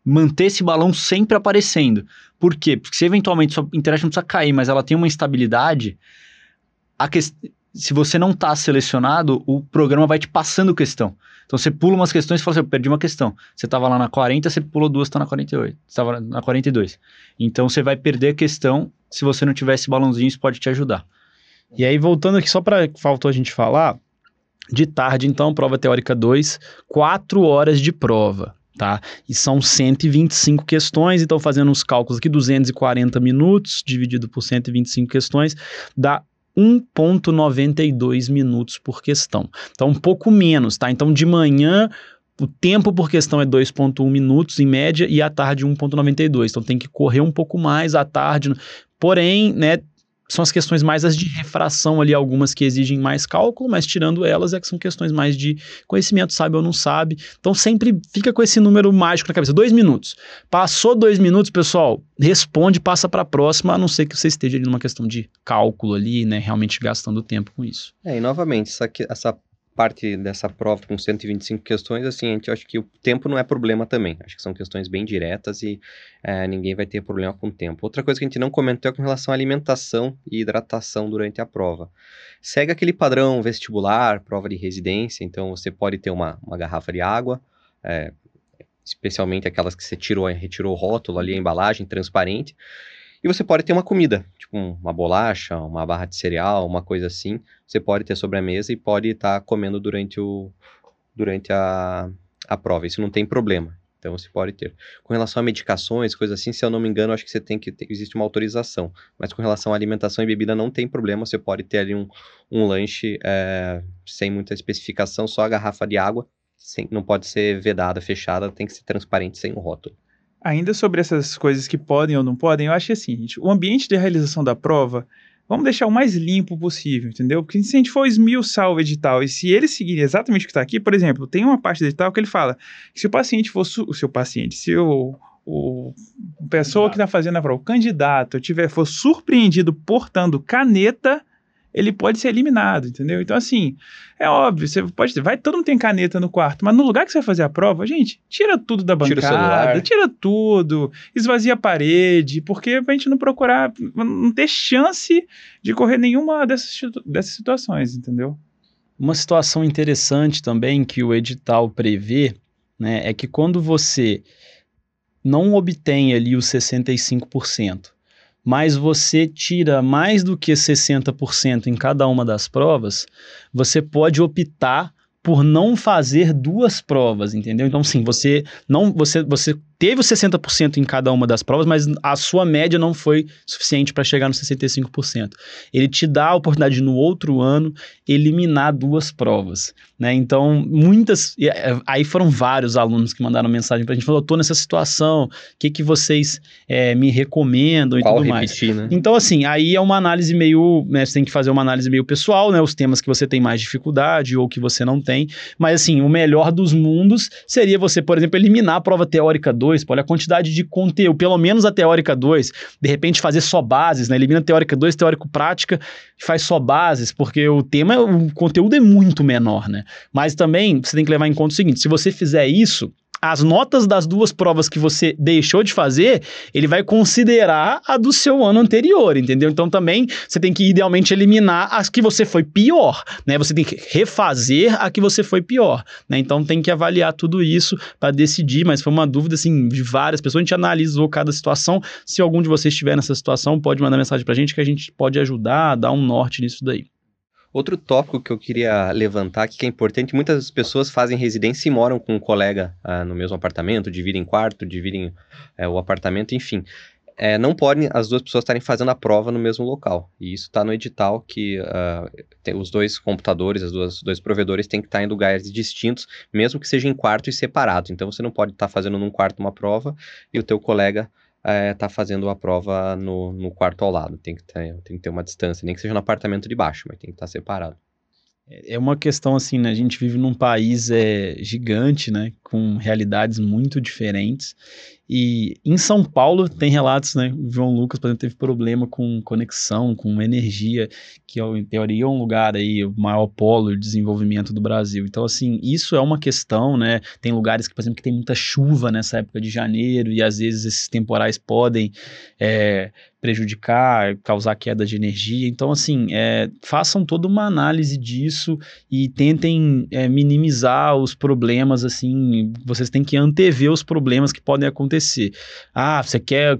manter esse balão sempre aparecendo. Por quê? Porque se eventualmente sua internet não precisa cair, mas ela tem uma instabilidade, a ques- se você não está selecionado, o programa vai te passando questão. Então você pula umas questões e fala assim, eu perdi uma questão. Você estava lá na 40, você pulou duas, está na 48. Você estava na 42. Então você vai perder a questão. Se você não tiver esse balãozinho, isso pode te ajudar. E aí, voltando aqui, só para faltou a gente falar, de tarde, então, prova teórica 2, 4 horas de prova, tá? E são 125 questões, então, fazendo os cálculos aqui, 240 minutos dividido por 125 questões, dá 1,92 minutos por questão. Então, um pouco menos, tá? Então, de manhã. O tempo por questão é 2,1 minutos em média e à tarde 1,92. Então tem que correr um pouco mais à tarde. Porém, né, são as questões mais as de refração ali, algumas que exigem mais cálculo, mas tirando elas é que são questões mais de conhecimento, sabe ou não sabe. Então sempre fica com esse número mágico na cabeça, dois minutos. Passou dois minutos, pessoal, responde, passa para a próxima, a não ser que você esteja ali numa questão de cálculo ali, né, realmente gastando tempo com isso. É, e novamente, essa, essa parte dessa prova com 125 questões, assim, a gente acha que o tempo não é problema também. Acho que são questões bem diretas e é, ninguém vai ter problema com o tempo. Outra coisa que a gente não comentou é com relação à alimentação e hidratação durante a prova. Segue aquele padrão vestibular, prova de residência, então você pode ter uma, uma garrafa de água, é, especialmente aquelas que você tirou, retirou o rótulo ali, a embalagem transparente, e você pode ter uma comida, tipo um- uma bolacha, uma barra de cereal, uma coisa assim. Você pode ter sobre a mesa e pode estar comendo durante, o, durante a, a prova. Isso não tem problema. Então você pode ter. Com relação a medicações, coisas assim, se eu não me engano, acho que você tem que ter, existe uma autorização. Mas com relação à alimentação e bebida não tem problema, você pode ter ali um, um lanche é, sem muita especificação, só a garrafa de água, sem, não pode ser vedada, fechada, tem que ser transparente sem o rótulo. Ainda sobre essas coisas que podem ou não podem, eu acho que assim, gente, o ambiente de realização da prova, vamos deixar o mais limpo possível, entendeu? Porque se a gente for esmiuçar o edital e se ele seguir exatamente o que está aqui, por exemplo, tem uma parte do edital que ele fala que se o paciente for, o seu paciente, se o, o pessoa que está fazendo a prova, o candidato, tiver, for surpreendido portando caneta, ele pode ser eliminado, entendeu? Então, assim, é óbvio, você pode ter, vai, todo mundo tem caneta no quarto, mas no lugar que você vai fazer a prova, gente, tira tudo da bancada, tira, tira tudo, esvazia a parede, porque pra gente não procurar, não ter chance de correr nenhuma dessas, dessas situações, entendeu? Uma situação interessante também que o edital prevê, né, é que quando você não obtém ali os 65%, mas você tira mais do que 60% em cada uma das provas, você pode optar por não fazer duas provas, entendeu? Então, sim, você não você, você teve os 60% em cada uma das provas, mas a sua média não foi suficiente para chegar nos 65%. Ele te dá a oportunidade de, no outro ano eliminar duas provas, né? Então, muitas é, aí foram vários alunos que mandaram mensagem para a gente falou, estou nessa situação, o que que vocês é, me recomendam e Qual tudo repetir, mais. Né? Então, assim, aí é uma análise meio, né, você tem que fazer uma análise meio pessoal, né? Os temas que você tem mais dificuldade ou que você não tem, mas assim, o melhor dos mundos seria você, por exemplo, eliminar a prova teórica 2 2, olha a quantidade de conteúdo, pelo menos a teórica 2, de repente fazer só bases, né? Elimina teórica 2, teórico prática, faz só bases, porque o tema, o conteúdo é muito menor, né? Mas também você tem que levar em conta o seguinte, se você fizer isso, as notas das duas provas que você deixou de fazer, ele vai considerar a do seu ano anterior, entendeu? Então também você tem que idealmente eliminar as que você foi pior, né? Você tem que refazer a que você foi pior, né? Então tem que avaliar tudo isso para decidir, mas foi uma dúvida assim de várias pessoas, a gente analisou cada situação. Se algum de vocês estiver nessa situação, pode mandar mensagem pra gente que a gente pode ajudar, dar um norte nisso daí. Outro tópico que eu queria levantar aqui, que é importante, muitas pessoas fazem residência e moram com um colega ah, no mesmo apartamento, dividem quarto, dividem é, o apartamento, enfim. É, não podem as duas pessoas estarem fazendo a prova no mesmo local. E isso está no edital que uh, tem, os dois computadores, os dois, dois provedores têm que estar em lugares distintos, mesmo que seja em quarto e separado. Então você não pode estar fazendo num quarto uma prova e o teu colega é, tá fazendo a prova no, no quarto ao lado. Tem que, ter, tem que ter uma distância, nem que seja no apartamento de baixo, mas tem que estar tá separado. É uma questão assim, né? A gente vive num país é, gigante, né? Com realidades muito diferentes. E em São Paulo tem relatos, né? O João Lucas, por exemplo, teve problema com conexão, com energia, que em teoria é um lugar aí, o maior polo de desenvolvimento do Brasil. Então, assim, isso é uma questão, né? Tem lugares que, por exemplo, que tem muita chuva nessa época de janeiro e às vezes esses temporais podem é, prejudicar, causar queda de energia. Então, assim, é, façam toda uma análise disso e tentem é, minimizar os problemas, assim, vocês têm que antever os problemas que podem acontecer. Ah, você quer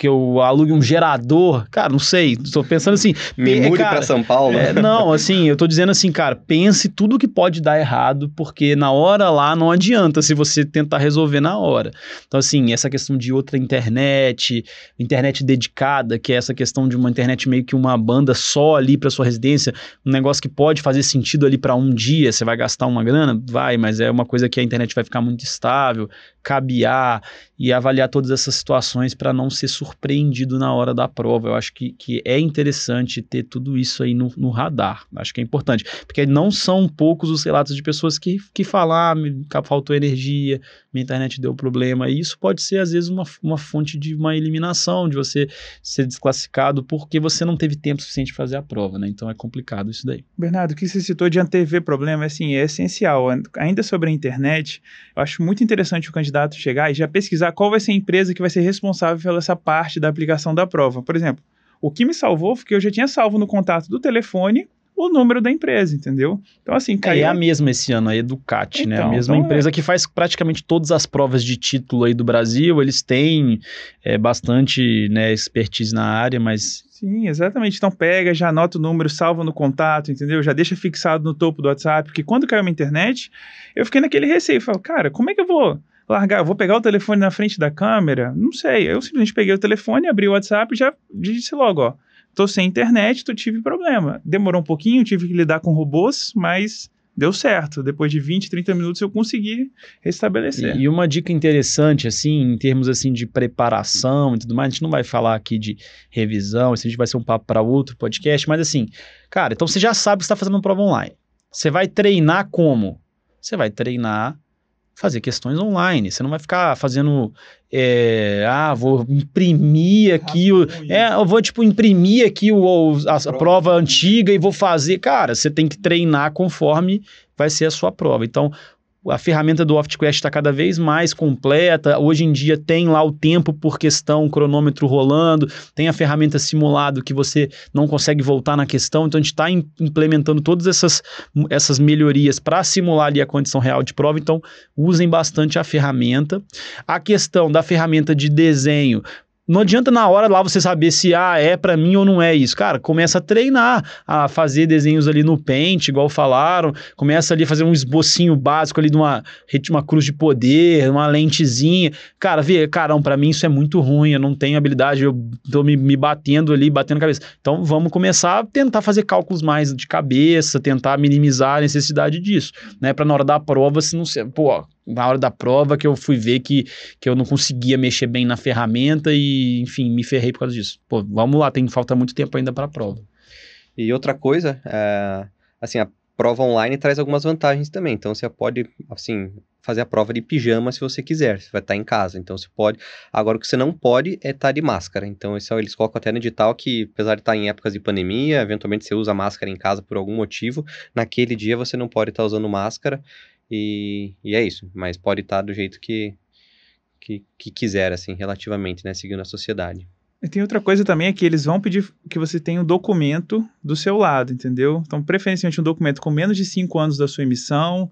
que eu alugue um gerador. Cara, não sei. Estou pensando assim. Me mude para São Paulo. É, não, assim, eu estou dizendo assim, cara, pense tudo que pode dar errado, porque na hora lá não adianta se você tentar resolver na hora. Então, assim, essa questão de outra internet, internet dedicada, que é essa questão de uma internet meio que uma banda só ali para sua residência, um negócio que pode fazer sentido ali para um dia, você vai gastar uma grana? Vai, mas é uma coisa que a internet vai ficar muito estável, cabear e avaliar todas essas situações para não ser surpreendido na hora da prova. Eu acho que, que é interessante ter tudo isso aí no, no radar. Acho que é importante, porque não são poucos os relatos de pessoas que, que falam, ah, faltou energia, minha internet deu problema. E isso pode ser, às vezes, uma, uma fonte de uma eliminação, de você ser desclassificado porque você não teve tempo suficiente para fazer a prova, né? Então é complicado isso daí. Bernardo, o que você citou de antever problema, assim, é essencial. Ainda sobre a internet, eu acho muito interessante o candidato chegar e já pesquisar qual vai ser a empresa que vai ser responsável pela essa parte da aplicação da prova. Por exemplo, o que me salvou foi que eu já tinha salvo no contato do telefone o número da empresa, entendeu? Então, assim, caiu... É, é a mesma esse ano, a Educat, então, né? A então, mesma então empresa é... que faz praticamente todas as provas de título aí do Brasil, eles têm é, bastante né, expertise na área, mas... Sim, exatamente. Então pega, já anota o número, salva no contato, entendeu? Já deixa fixado no topo do WhatsApp, porque quando caiu uma internet, eu fiquei naquele receio, falo, cara, como é que eu vou largar, vou pegar o telefone na frente da câmera? Não sei. Eu simplesmente peguei o telefone, abri o WhatsApp e já disse logo, ó. Tô sem internet, tô, tive problema. Demorou um pouquinho, tive que lidar com robôs, mas deu certo. Depois de 20, 30 minutos eu consegui restabelecer. E, uma dica interessante, assim, em termos assim de preparação e tudo mais, a gente não vai falar aqui de revisão, isso a gente vai ser um papo para outro podcast, mas assim, cara, então você já sabe que está fazendo prova online. Você vai treinar como? Você vai treinar fazer questões online. Você não vai ficar fazendo. É, ah, vou imprimir aqui. O, é, eu vou, tipo, imprimir aqui o, a, a prova antiga e vou fazer. Cara, você tem que treinar conforme vai ser a sua prova. Então, a ferramenta do OftQuest está cada vez mais completa. Hoje em dia tem lá o tempo por questão, cronômetro rolando, tem a ferramenta simulado que você não consegue voltar na questão. Então a gente está implementando todas essas, essas melhorias para simular ali a condição real de prova. Então usem bastante a ferramenta. A questão da ferramenta de desenho, não adianta na hora lá você saber se ah, é para mim ou não é isso. Cara, começa a treinar, a fazer desenhos ali no Paint, igual falaram. Começa ali a fazer um esbocinho básico ali de uma, uma cruz de poder, uma lentezinha. Cara, vê, caramba, para mim isso é muito ruim, eu não tenho habilidade, eu tô me, me batendo ali, batendo a cabeça. Então vamos começar a tentar fazer cálculos mais de cabeça, tentar minimizar a necessidade disso, né? Para na hora da prova, se não ser, pô, na hora da prova que eu fui ver que, que eu não conseguia mexer bem na ferramenta e, enfim, me ferrei por causa disso. Pô, vamos lá, tem falta muito tempo ainda para a prova. E outra coisa, é, assim, a prova online traz algumas vantagens também. Então, você pode, assim, fazer a prova de pijama se você quiser. Você vai estar em casa, então você pode. Agora, o que você não pode é estar de máscara. Então, isso, eles colocam até no edital que, apesar de estar em épocas de pandemia, eventualmente você usa máscara em casa por algum motivo, naquele dia você não pode estar usando máscara. E, e é isso, mas pode estar do jeito que, que, que quiser, assim, relativamente, né, seguindo a sociedade. E tem outra coisa também, é que eles vão pedir que você tenha um documento do seu lado, entendeu? Então, preferencialmente um documento com menos de 5 anos da sua emissão,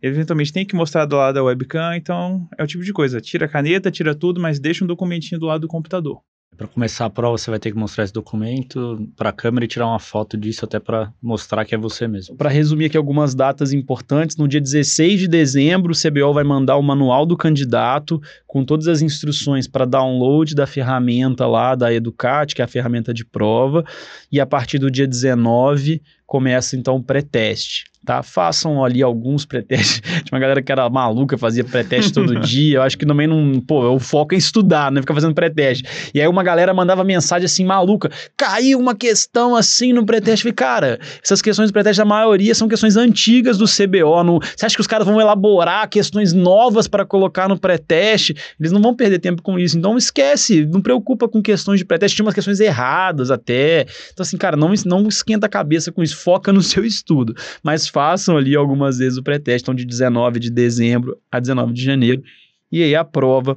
eventualmente tem que mostrar do lado da webcam, então é o tipo de coisa, tira a caneta, tira tudo, mas deixa um documentinho do lado do computador. Para começar a prova, você vai ter que mostrar esse documento para a câmera e tirar uma foto disso até para mostrar que é você mesmo. Para resumir aqui algumas datas importantes, no dia 16 de dezembro, o CBO vai mandar o manual do candidato com todas as instruções para download da ferramenta lá da Educat, que é a ferramenta de prova, e a partir do dia 19 começa então o pré-teste tá? Façam ali alguns pré-testes. Tinha uma galera que era maluca, fazia pré-teste todo dia. Eu acho que também não. Pô, o foco é estudar, né? Ficar fazendo pré-teste. E aí uma galera mandava mensagem assim, maluca. Caiu uma questão assim no pré-teste. Falei, cara, essas questões do pré-teste, a maioria são questões antigas do CBO. No... Você acha que os caras vão elaborar questões novas para colocar no pré-teste? Eles não vão perder tempo com isso. Então esquece, não preocupa com questões de pré-teste. Tinha umas questões erradas até. Então, assim, cara, não, não esquenta a cabeça com isso. Foca no seu estudo. Mas façam ali algumas vezes o pré-teste, então de 19 de dezembro a 19 de janeiro. E aí a prova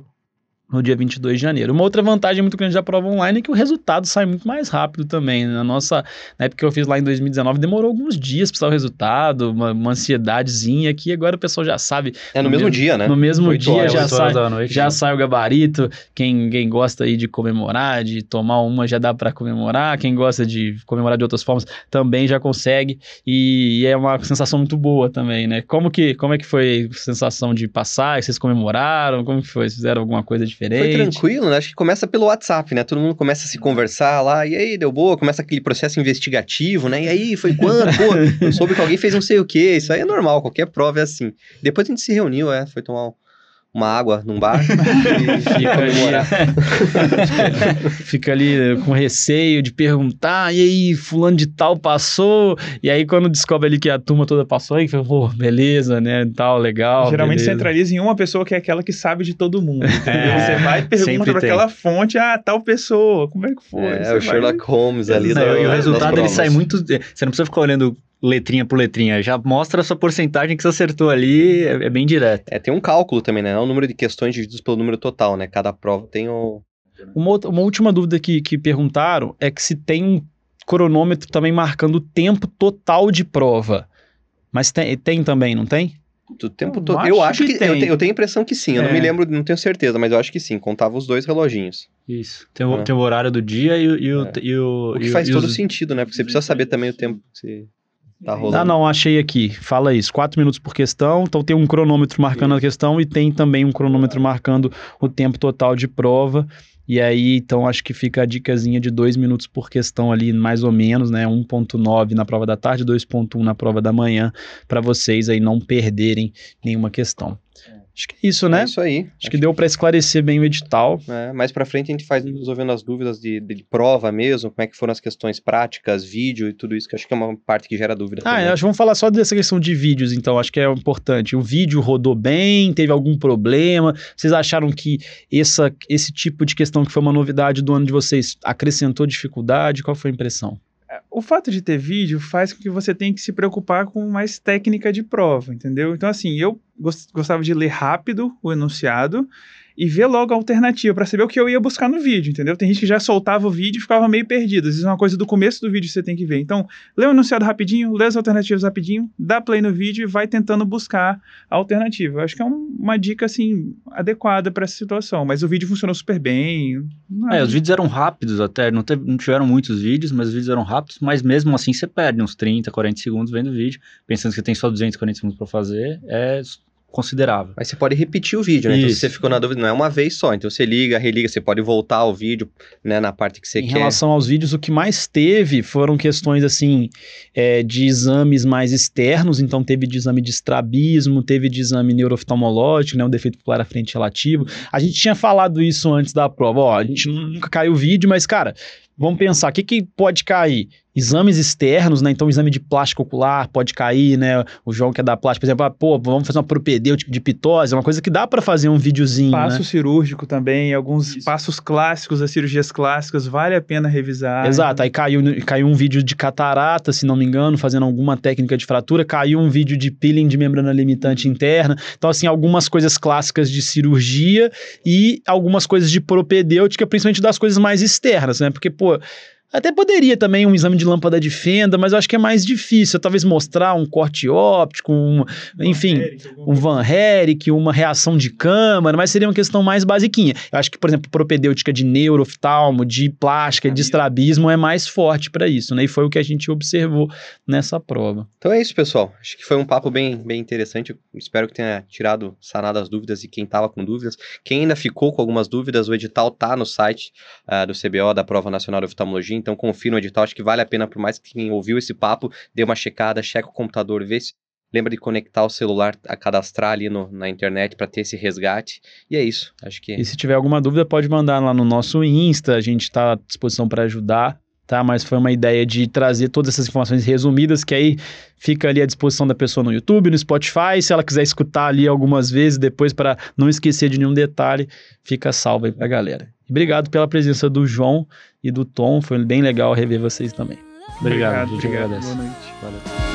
no dia 22 de janeiro. Uma outra vantagem muito grande da prova online é que o resultado sai muito mais rápido também. Na nossa, na época que eu fiz lá em 2019, demorou alguns dias para o resultado, uma, uma ansiedadezinha que agora o pessoal já sabe. É no, no mesmo, mesmo, dia, né? No mesmo dia horas, já, sai, noite, já sai o gabarito. Quem, quem gosta aí de comemorar, de tomar uma já dá para comemorar. Quem gosta de comemorar de outras formas também já consegue. E, e, é uma sensação muito boa também, né? Como que, como é que foi a sensação de passar? Vocês comemoraram? Como que foi? Vocês fizeram alguma coisa diferente? Diferente. Foi tranquilo, né? Acho que começa pelo WhatsApp, né? Todo mundo começa a se conversar lá, e aí, deu boa? Começa aquele processo investigativo, né? E aí, foi quando? Pô, eu soube que alguém fez não sei o quê. Isso aí é normal, qualquer prova é assim. Depois a gente se reuniu, é, foi tomar um uma água num bar e fica ali, fica ali com receio de perguntar, e aí, fulano de tal passou, e aí quando descobre ali que a turma toda passou, aí fala, pô, beleza, né, tal, legal. Geralmente beleza. centraliza em uma pessoa que é aquela que sabe de todo mundo, é, Você vai e pergunta para aquela fonte, ah, tal pessoa, como é que foi? É, o Sherlock Holmes ali. Não, e o resultado ele sai muito, você não precisa ficar olhando letrinha por letrinha, já mostra a sua porcentagem que você acertou ali, é, é bem direto. É, tem um cálculo também, né? É o número de questões divididos pelo número total, né? Cada prova tem o... Uma, outra, uma última dúvida que, que perguntaram é que se tem um cronômetro também marcando o tempo total de prova. Mas tem, tem também, não tem? Do tempo todo. Eu acho que, que eu, te, eu, tenho a impressão que sim. Eu é. não me lembro, não tenho certeza, mas eu acho que sim. Contava os dois reloginhos. Isso. Tem o, ah. tem o horário do dia e, e, o, é. e o. O que faz todo os... sentido, né? Porque você precisa saber também o tempo que você Tá rolando. Ah, não, achei aqui. Fala isso. Quatro minutos por questão. Então tem um cronômetro marcando a questão e tem também um cronômetro marcando o tempo total de prova. E aí, então, acho que fica a dicasinha de dois minutos por questão ali, mais ou menos, né? 1.9 na prova da tarde, 2.1 na prova da manhã, para vocês aí não perderem nenhuma questão. Acho que é isso, né? É isso aí. Acho que deu para esclarecer bem o edital. É, mais pra frente a gente faz resolvendo as dúvidas de, de prova mesmo, como é que foram as questões práticas, vídeo e tudo isso, que acho que é uma parte que gera dúvida Ah, também. eu acho vamos falar só dessa questão de vídeos, então, acho que é importante. O vídeo rodou bem, teve algum problema? Vocês acharam que essa, esse tipo de questão que foi uma novidade do ano de vocês acrescentou dificuldade? Qual foi a impressão? O fato de ter vídeo faz com que você tenha que se preocupar com mais técnica de prova, entendeu? Então, assim, eu gos- gostava de ler rápido o enunciado e ver logo a alternativa para saber o que eu ia buscar no vídeo, entendeu? Tem gente que já soltava o vídeo e ficava meio perdido. Às vezes é uma coisa do começo do vídeo que você tem que ver. Então, lê o enunciado rapidinho, lê as alternativas rapidinho, dá play no vídeo e vai tentando buscar a alternativa. Eu acho que é um- uma dica, assim, adequada para essa situação. Mas o vídeo funcionou super bem. É, os vídeos eram rápidos até, não, teve- não tiveram muitos vídeos, mas os vídeos eram rápidos, mas mesmo assim você perde uns 30, 40 segundos vendo o vídeo, pensando que tem só 240 segundos para fazer, é considerável. Mas você pode repetir o vídeo, né? Então, se Isso. você ficou na dúvida, não é uma vez só. Então, você liga, religa, você pode voltar ao vídeo, né, na parte que você em quer. relação aos vídeos, o que mais teve foram questões assim é, de exames mais externos. Então, teve de exame de estrabismo, teve de exame neurooftalmológico, né, o defeito ocular à frente relativo. A gente tinha falado isso antes da prova. Ó, a gente nunca caiu o vídeo, mas, cara, vamos pensar: o que, que pode cair? Exames externos, né? Então, exame de plástico ocular pode cair, né? O João que é da plástica, por exemplo, ah, pô, vamos fazer uma propedêutica de pitose, é uma coisa que dá pra fazer um videozinho, Passo né? cirúrgico também, alguns Isso. passos clássicos das cirurgias clássicas, vale a pena revisar. Exato, aí caiu, caiu um vídeo de catarata, se não me engano, fazendo alguma técnica de fratura, caiu um vídeo de peeling de membrana limitante interna. Então, assim, algumas coisas clássicas de cirurgia e algumas coisas de propedêutica, principalmente das coisas mais externas, né? Porque, pô. Até poderia também um exame de lâmpada de fenda, mas eu acho que é mais difícil. Talvez mostrar um corte óptico, um, enfim, um Van Herrick, uma reação de câmara, mas seria uma questão mais basiquinha. Eu acho que, por exemplo, propedêutica de neurooftalmo, de plástica, de estrabismo é mais forte para isso, né? E foi o que a gente observou nessa prova. Então é isso, pessoal. Acho que foi um papo bem, bem interessante. Eu espero que tenha tirado, sanado as dúvidas de quem estava com dúvidas. Quem ainda ficou com algumas dúvidas, o edital tá no site ah, do CBO, da Prova Nacional de Oftalmologia. Então confira o edital. Acho que vale a pena, por mais que quem ouviu esse papo, dê uma checada, checa o computador, vê se. Lembra de conectar o celular, a cadastrar ali no- na internet para ter esse resgate. E é isso. Acho que. E se tiver alguma dúvida, pode mandar lá no nosso Insta, a gente está à disposição para ajudar, tá? Mas foi uma ideia de trazer todas essas informações resumidas, que aí fica ali à disposição da pessoa no YouTube, no Spotify, se ela quiser escutar ali algumas vezes depois para não esquecer de nenhum detalhe, fica salvo aí pra galera. Obrigado pela presença do João e do Tom, foi bem legal rever vocês também. Obrigado, a gente obrigado. agradece. Boa noite. Valeu.